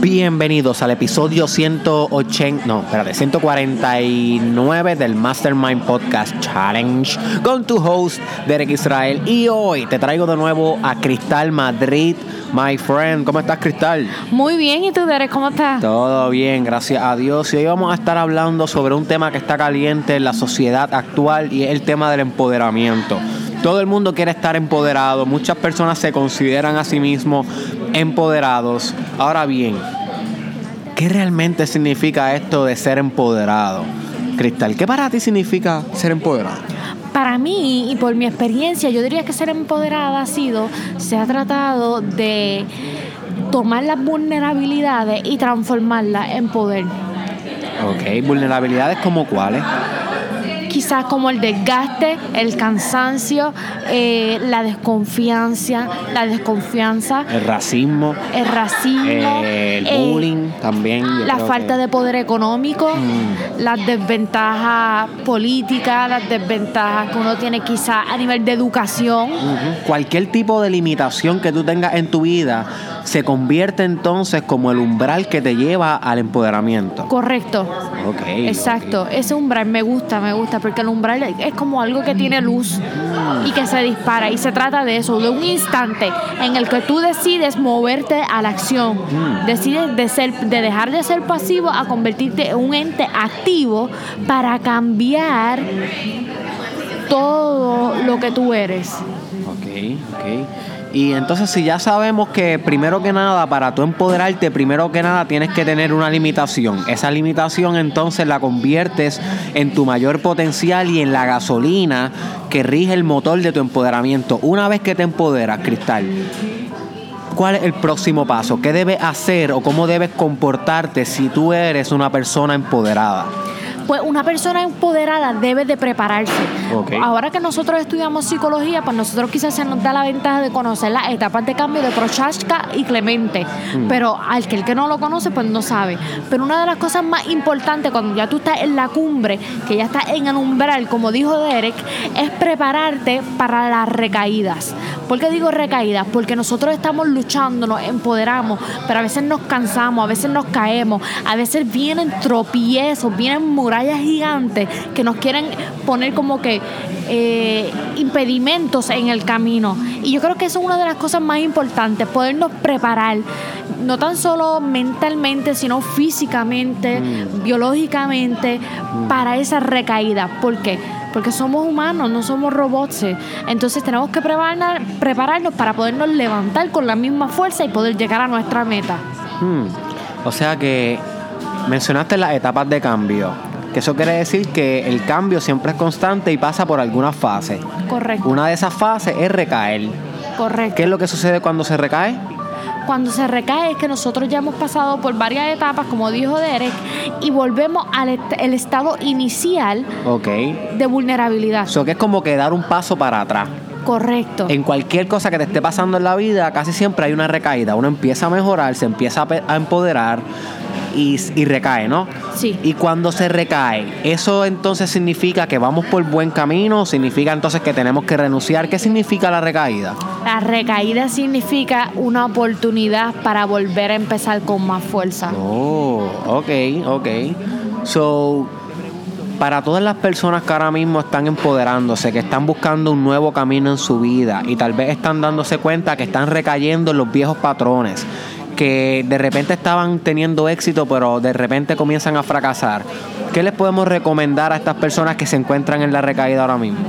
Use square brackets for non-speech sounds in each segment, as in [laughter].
Bienvenidos al episodio 180, no, espérate, 149 del Mastermind Podcast Challenge con tu host Derek Israel y hoy te traigo de nuevo a Cristal Madrid, my friend. ¿Cómo estás, Cristal? Muy bien, ¿y tú, Derek? ¿Cómo estás? Todo bien, gracias a Dios. Y hoy vamos a estar hablando sobre un tema que está caliente en la sociedad actual y es el tema del empoderamiento. Todo el mundo quiere estar empoderado, muchas personas se consideran a sí mismos empoderados. Ahora bien, ¿qué realmente significa esto de ser empoderado? Cristal, ¿qué para ti significa ser empoderado? Para mí y por mi experiencia, yo diría que ser empoderada ha sido, se ha tratado de tomar las vulnerabilidades y transformarlas en poder. Ok, vulnerabilidades como cuáles? Quizás como el desgaste, el cansancio, eh, la desconfianza, la desconfianza. El racismo. El racismo. el eh, bullying también. La falta de poder económico, mm. las desventajas políticas, las desventajas que uno tiene quizás a nivel de educación. Cualquier tipo de limitación que tú tengas en tu vida se convierte entonces como el umbral que te lleva al empoderamiento. Correcto. Ok. Exacto. Ese umbral me gusta, me gusta, porque el umbral es como algo que tiene luz y que se dispara. Y se trata de eso, de un instante en el que tú decides moverte a la acción. Decides de, ser, de dejar de ser pasivo a convertirte en un ente activo para cambiar todo lo que tú eres. Ok, ok. Y entonces si ya sabemos que primero que nada, para tú empoderarte, primero que nada tienes que tener una limitación. Esa limitación entonces la conviertes en tu mayor potencial y en la gasolina que rige el motor de tu empoderamiento. Una vez que te empoderas, Cristal, ¿cuál es el próximo paso? ¿Qué debes hacer o cómo debes comportarte si tú eres una persona empoderada? Pues una persona empoderada debe de prepararse. Ahora que nosotros estudiamos psicología, pues nosotros quizás se nos da la ventaja de conocer las etapas de cambio de Prochaska y Clemente, mm. pero al que el que no lo conoce, pues no sabe. Pero una de las cosas más importantes cuando ya tú estás en la cumbre, que ya estás en el umbral, como dijo Derek, es prepararte para las recaídas. ¿Por qué digo recaídas? Porque nosotros estamos luchando, nos empoderamos, pero a veces nos cansamos, a veces nos caemos, a veces vienen tropiezos, vienen murallas gigantes que nos quieren poner como que eh, impedimentos en el camino. Y yo creo que eso es una de las cosas más importantes, podernos preparar, no tan solo mentalmente, sino físicamente, mm. biológicamente, mm. para esa recaída. ¿Por qué? Porque somos humanos, no somos robots. Entonces tenemos que prepararnos, prepararnos para podernos levantar con la misma fuerza y poder llegar a nuestra meta. Mm. O sea que mencionaste las etapas de cambio que eso quiere decir que el cambio siempre es constante y pasa por alguna fase. Correcto. Una de esas fases es recaer. Correcto. ¿Qué es lo que sucede cuando se recae? Cuando se recae es que nosotros ya hemos pasado por varias etapas, como dijo Derek, y volvemos al el estado inicial de vulnerabilidad. Eso que es como que dar un paso para atrás. Correcto. En cualquier cosa que te esté pasando en la vida, casi siempre hay una recaída. Uno empieza a mejorar, se empieza a empoderar, y, recae, ¿no? Sí. Y cuando se recae, ¿eso entonces significa que vamos por buen camino? ¿Significa entonces que tenemos que renunciar? ¿Qué significa la recaída? La recaída significa una oportunidad para volver a empezar con más fuerza. Oh, ok, ok. So, para todas las personas que ahora mismo están empoderándose, que están buscando un nuevo camino en su vida y tal vez están dándose cuenta que están recayendo en los viejos patrones, que de repente estaban teniendo éxito, pero de repente comienzan a fracasar. ¿Qué les podemos recomendar a estas personas que se encuentran en la recaída ahora mismo?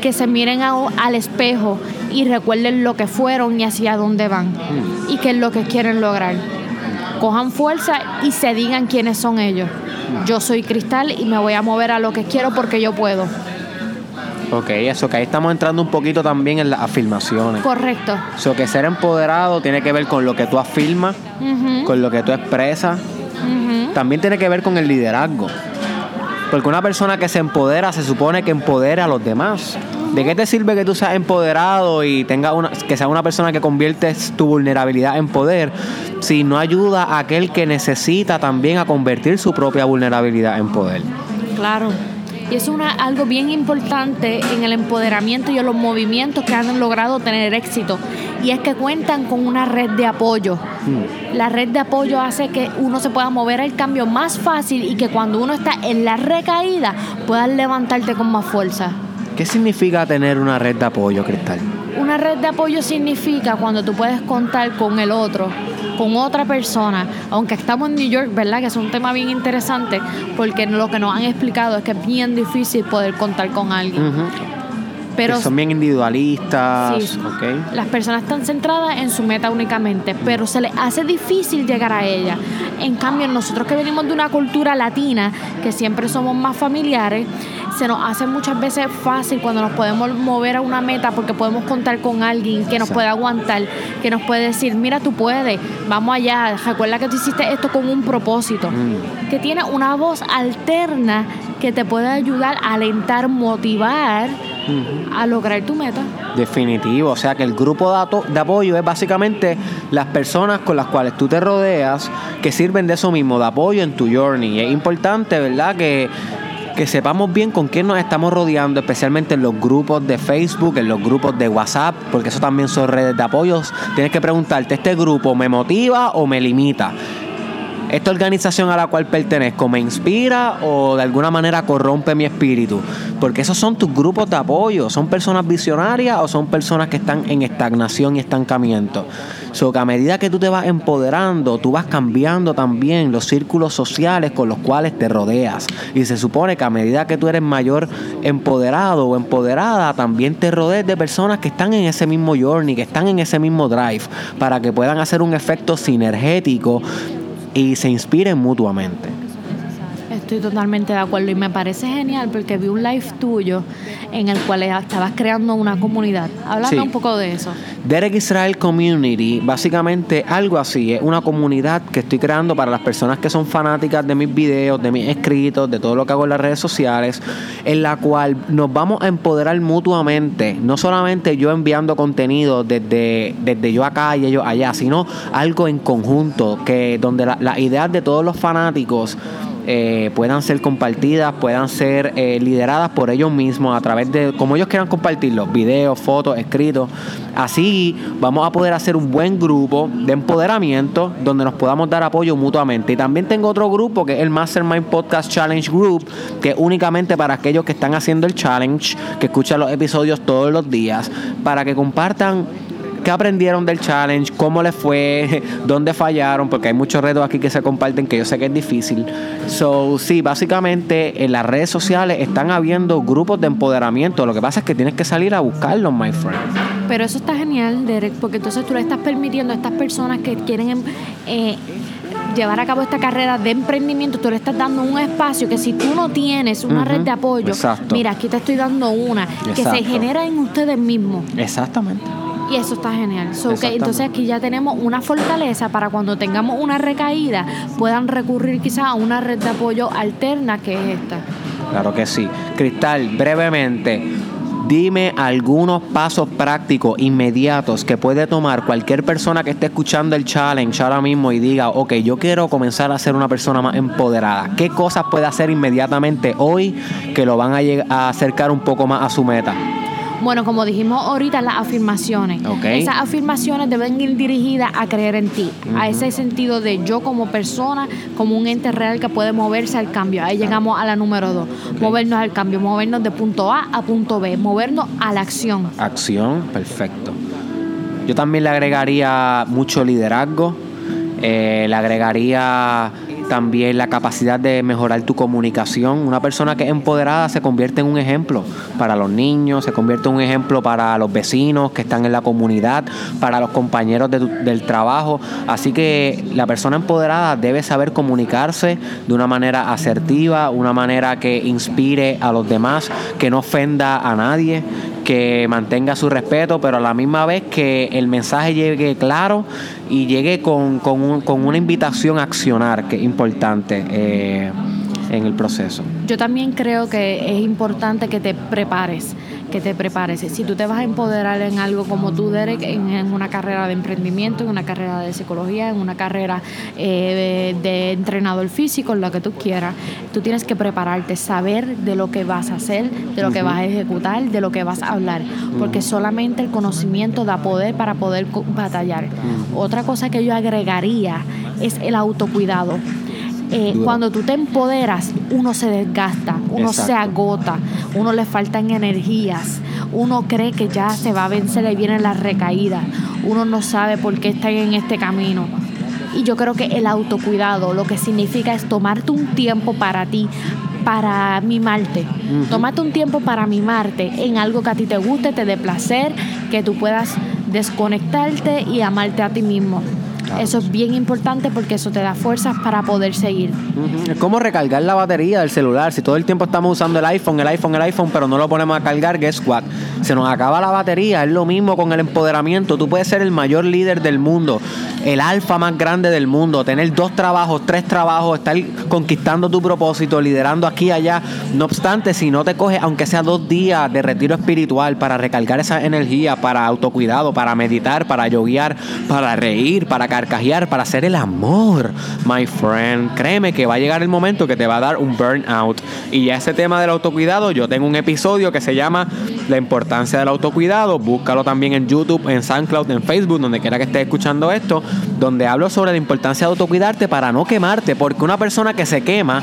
Que se miren al espejo y recuerden lo que fueron y hacia dónde van mm. y qué es lo que quieren lograr. Cojan fuerza y se digan quiénes son ellos. Yo soy cristal y me voy a mover a lo que quiero porque yo puedo. Ok, eso que ahí estamos entrando un poquito también en las afirmaciones. Correcto. Eso que ser empoderado tiene que ver con lo que tú afirmas, con lo que tú expresas. También tiene que ver con el liderazgo. Porque una persona que se empodera se supone que empodera a los demás. ¿De qué te sirve que tú seas empoderado y tenga una, que sea una persona que conviertes tu vulnerabilidad en poder si no ayuda a aquel que necesita también a convertir su propia vulnerabilidad en poder? Claro. Y es una, algo bien importante en el empoderamiento y en los movimientos que han logrado tener éxito. Y es que cuentan con una red de apoyo. Mm. La red de apoyo hace que uno se pueda mover al cambio más fácil y que cuando uno está en la recaída puedas levantarte con más fuerza. ¿Qué significa tener una red de apoyo, Cristal? Una red de apoyo significa cuando tú puedes contar con el otro, con otra persona, aunque estamos en New York, ¿verdad? Que es un tema bien interesante, porque lo que nos han explicado es que es bien difícil poder contar con alguien. Pero son bien individualistas. Las personas están centradas en su meta únicamente, pero se les hace difícil llegar a ella. En cambio, nosotros que venimos de una cultura latina, que siempre somos más familiares, se nos hace muchas veces fácil cuando nos podemos mover a una meta porque podemos contar con alguien que nos puede aguantar, que nos puede decir, mira, tú puedes, vamos allá, recuerda que tú hiciste esto con un propósito, mm. que tiene una voz alterna que te puede ayudar a alentar, motivar a lograr tu meta. Definitivo, o sea que el grupo de, de, apoyo es básicamente las personas con las cuales tú te rodeas que sirven de eso mismo, de apoyo en tu journey. Es importante, ¿verdad? Que que sepamos bien con quién nos estamos rodeando, especialmente en los grupos de Facebook, en los grupos de WhatsApp, porque eso también son redes de apoyos. Tienes que preguntarte, ¿este grupo me motiva o me limita? Esta organización a la cual pertenezco me inspira o de alguna manera corrompe mi espíritu. Porque esos son tus grupos de apoyo. ¿Son personas visionarias o son personas que están en estagnación y estancamiento? So que a medida que tú te vas empoderando, tú vas cambiando también los círculos sociales con los cuales te rodeas. Y se supone que a medida que tú eres mayor empoderado o empoderada, también te rodees de personas que están en ese mismo journey, que están en ese mismo drive, para que puedan hacer un efecto sinergético y se inspiren mutuamente. Estoy totalmente de acuerdo y me parece genial porque vi un live tuyo en el cual estabas creando una comunidad. Háblame un poco de eso. Derek Israel Community, básicamente algo así, es una comunidad que estoy creando para las personas que son fanáticas de mis videos, de mis escritos, de todo lo que hago en las redes sociales, en la cual nos vamos a empoderar mutuamente, no solamente yo enviando contenido desde, desde yo acá y ellos allá, sino algo en conjunto, que donde las ideas de todos los fanáticos eh, puedan ser compartidas, puedan ser eh, lideradas por ellos mismos a través de, como ellos quieran compartirlos, videos, fotos, escritos. Así vamos a poder hacer un buen grupo de empoderamiento donde nos podamos dar apoyo mutuamente. Y también tengo otro grupo que es el Mastermind Podcast Challenge Group, que es únicamente para aquellos que están haciendo el challenge, que escuchan los episodios todos los días, para que compartan qué aprendieron del challenge, cómo les fue, [laughs] dónde fallaron, porque hay muchos retos aquí que se comparten que yo sé que es difícil. So, sí, básicamente en las redes sociales están habiendo grupos de empoderamiento. Lo que pasa es que tienes que salir a buscarlos, my friend. Pero eso está genial, Derek, porque entonces tú le estás permitiendo a estas personas que quieren em, eh, llevar a cabo esta carrera de emprendimiento, tú le estás dando un espacio que si tú no tienes una red de apoyo, mira, aquí te estoy dando una, que se genera en ustedes mismos. Exactamente. Y eso está genial. entonces aquí ya tenemos una fortaleza para cuando tengamos una recaída puedan recurrir quizás a una red de apoyo alterna que es esta. Claro que sí. Cristal, brevemente, dime algunos pasos prácticos, inmediatos, que puede tomar cualquier persona que esté escuchando el challenge ahora mismo y diga, ok, yo quiero comenzar a ser una persona más empoderada. ¿Qué cosas puede hacer inmediatamente hoy que lo van a, a acercar un poco más a su meta? Bueno, como dijimos ahorita, las afirmaciones. Esas afirmaciones deben ir dirigidas a creer en ti, a ese sentido de yo como persona, como un ente real que puede moverse al cambio. Ahí llegamos a la número dos, movernos al cambio, movernos de punto A a punto B, movernos a la acción. Acción, perfecto. Yo también le agregaría mucho liderazgo, eh, le agregaría también la capacidad de mejorar tu comunicación. Una persona que es empoderada se convierte en un ejemplo para los niños, se convierte en un ejemplo para los vecinos que están en la comunidad, para los compañeros del trabajo. Así que la persona empoderada debe saber comunicarse de una manera asertiva, una manera que inspire a los demás, que no ofenda a nadie, que mantenga su respeto, pero a la misma vez que el mensaje llegue claro y llegue con, una invitación a accionar, que es importante. Eh, en el proceso. Yo también creo que es importante que te prepares, que te prepares. Si tú te vas a empoderar en algo como tú, Derek, en, una carrera de emprendimiento, en una carrera de psicología, en una carrera eh, de, entrenador físico, en lo que tú quieras, tú tienes que prepararte, saber de lo que vas a hacer, de lo que vas a ejecutar, de lo que vas a hablar, porque solamente el conocimiento da poder para poder batallar. Otra cosa que yo agregaría es el autocuidado. Eh, cuando tú te empoderas, uno se desgasta, uno se agota, uno le faltan energías, uno cree que ya se va a vencer y viene la recaída, uno no sabe por qué está en este camino. Y yo creo que el autocuidado lo que significa es tomarte un tiempo para ti, para mimarte. Tómate un tiempo para mimarte en algo que a ti te guste, te dé placer, que tú puedas desconectarte y amarte a ti mismo. Eso es bien importante porque eso te da fuerzas para poder seguir. Es como recargar la batería del celular. Si todo el tiempo estamos usando el iPhone, el iPhone, el iPhone, pero no lo ponemos a cargar, guess what? Se nos acaba la batería. Es lo mismo con el empoderamiento. Tú puedes ser el mayor líder del mundo, el alfa más grande del mundo, tener dos trabajos, tres trabajos, estar conquistando tu propósito, liderando aquí y allá. No obstante, si no te coges, aunque sea dos días de retiro espiritual para recargar esa energía, para autocuidado, para meditar, para yoguear, para reír, para carcajear, para hacer el amor, my friend. Créeme que va a llegar el momento que te va a dar un burnout. Y ese tema del autocuidado, yo tengo un episodio que se llama La importancia del autocuidado. Búscalo también en YouTube, en SoundCloud, en Facebook, donde quiera que estés escuchando esto, donde hablo sobre la importancia de autocuidarte para no quemarte, porque una persona que se quema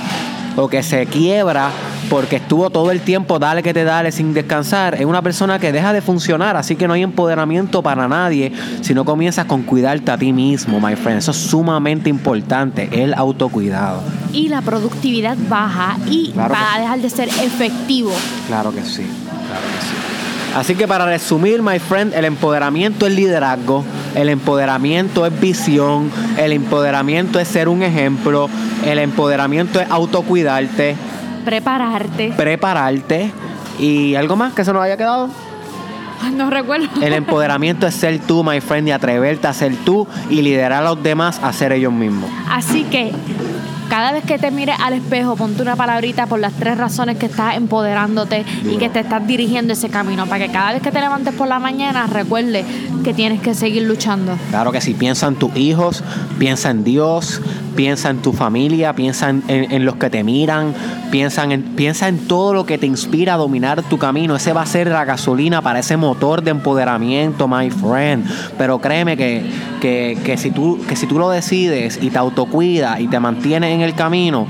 o que se quiebra porque estuvo todo el tiempo dale que te dale sin descansar, es una persona que deja de funcionar, así que no hay empoderamiento para nadie si no comienzas con cuidarte a ti mismo, my friend. Eso es sumamente importante, el autocuidado. Y la productividad baja y va a dejar de ser efectivo. Claro que sí, claro que sí. Así que para resumir, my friend, el empoderamiento es liderazgo, el empoderamiento es visión, el empoderamiento es ser un ejemplo, el empoderamiento es autocuidarte, Prepararte. Prepararte. ¿Y algo más que se nos haya quedado? No recuerdo. El empoderamiento es ser tú, my friend, y atreverte a ser tú y liderar a los demás a ser ellos mismos. Así que cada vez que te mires al espejo, ponte una palabrita por las tres razones que estás empoderándote y que te estás dirigiendo ese camino, para que cada vez que te levantes por la mañana recuerde que tienes que seguir luchando. Claro que sí, piensa en tus hijos, piensa en Dios, piensa en tu familia, piensa en, los que te miran, piensa en, piensa en todo lo que te inspira a dominar tu camino. Ese va a ser la gasolina para ese motor de empoderamiento, my friend. Pero créeme que, que, si, tú, que si tú lo decides y te autocuidas y te mantienes en el camino,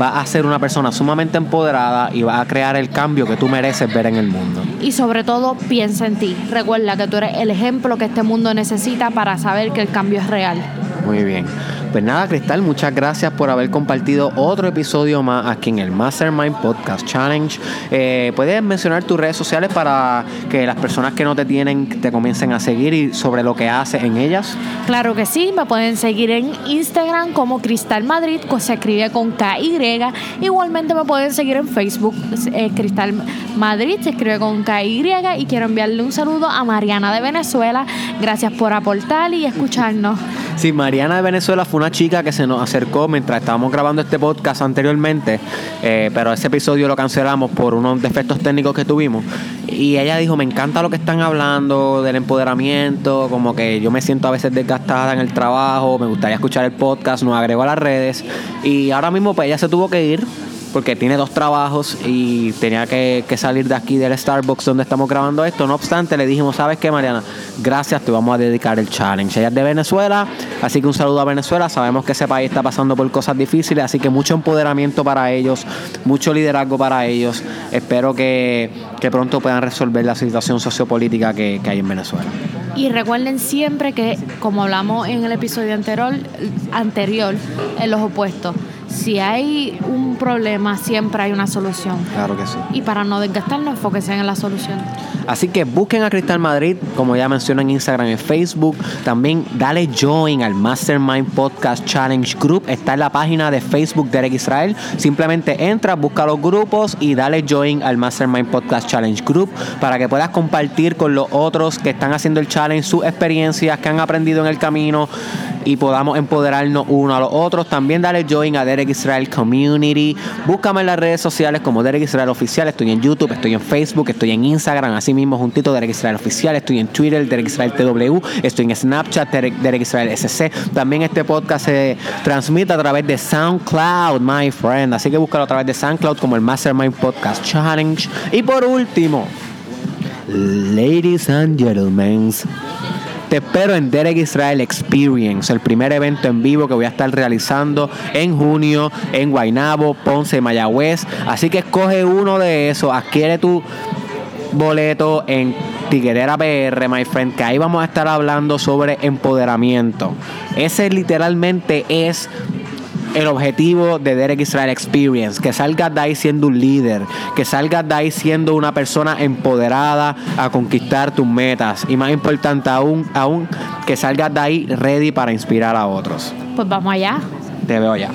va a ser una persona sumamente empoderada y va a crear el cambio que tú mereces ver en el mundo. Y sobre todo piensa en ti. Recuerda que tú eres el ejemplo que este mundo necesita para saber que el cambio es real. Muy bien. Pues nada, Cristal, muchas gracias por haber compartido otro episodio más aquí en el Mastermind Podcast Challenge. Eh, puedes mencionar tus redes sociales para que las personas que no te tienen te comiencen a seguir y sobre lo que haces en ellas. Claro que sí, me pueden seguir en Instagram como Cristal Madrid, que se escribe con KY. Igualmente me pueden seguir en Facebook, eh, Cristal Madrid, se escribe con KY. Y quiero enviarle un saludo a Mariana de Venezuela. Gracias por aportar y escucharnos. Sí, Mariana de Venezuela fue una chica que se nos acercó mientras estábamos grabando este podcast anteriormente, eh, pero ese episodio lo cancelamos por unos defectos técnicos que tuvimos. Y ella dijo, me encanta lo que están hablando del empoderamiento, como que yo me siento a veces desgastada en el trabajo, me gustaría escuchar el podcast, nos agregó a las redes. Y ahora mismo pues ella se tuvo que ir porque tiene dos trabajos y tenía que, salir de aquí del Starbucks donde estamos grabando esto. No obstante, le dijimos, ¿sabes qué, Mariana? Gracias, te vamos a dedicar el challenge. Ella es de Venezuela, así que un saludo a Venezuela. Sabemos que ese país está pasando por cosas difíciles, así que mucho empoderamiento para ellos, mucho liderazgo para ellos. Espero que, pronto puedan resolver la situación sociopolítica que, que hay en Venezuela. Y recuerden siempre que, como hablamos en el episodio anterior, anterior en los opuestos, si hay un problema, siempre hay una solución. Claro que sí. Y para no desgastarnos, enfoquense en la solución. Así que busquen a Cristal Madrid, como ya mencioné en Instagram y Facebook. También dale join al Mastermind Podcast Challenge Group. Está en la página de Facebook de Eric Israel. Simplemente entra, busca los grupos y dale join al Mastermind Podcast Challenge Group para que puedas compartir con los otros que están haciendo el challenge sus experiencias que han aprendido en el camino y podamos empoderarnos uno a los otros. También dale join a Derek Israel Community. Búscame en las redes sociales como Derek Israel Oficial. Estoy en YouTube, estoy en Facebook, estoy en Instagram, así mismo juntito Derek Israel Oficial. Estoy en Twitter, Derek Israel TW. Estoy en Snapchat, Derek, Israel SC. También este podcast se transmite a través de SoundCloud, my friend. Así que búscalo a través de SoundCloud como el Mastermind Podcast Challenge. Y por último, ladies and gentlemen, te espero en Derek Israel Experience, el primer evento en vivo que voy a estar realizando en junio en Guaynabo, Ponce, Mayagüez. Así que escoge uno de esos, adquiere tu boleto en Tiguerera PR, my friend, que ahí vamos a estar hablando sobre empoderamiento. Ese literalmente es el objetivo de Derek Israel Experience, que salgas de ahí siendo un líder, que salgas de ahí siendo una persona empoderada a conquistar tus metas y más importante aún, aún que salgas de ahí ready para inspirar a otros. Pues vamos allá. Te veo allá.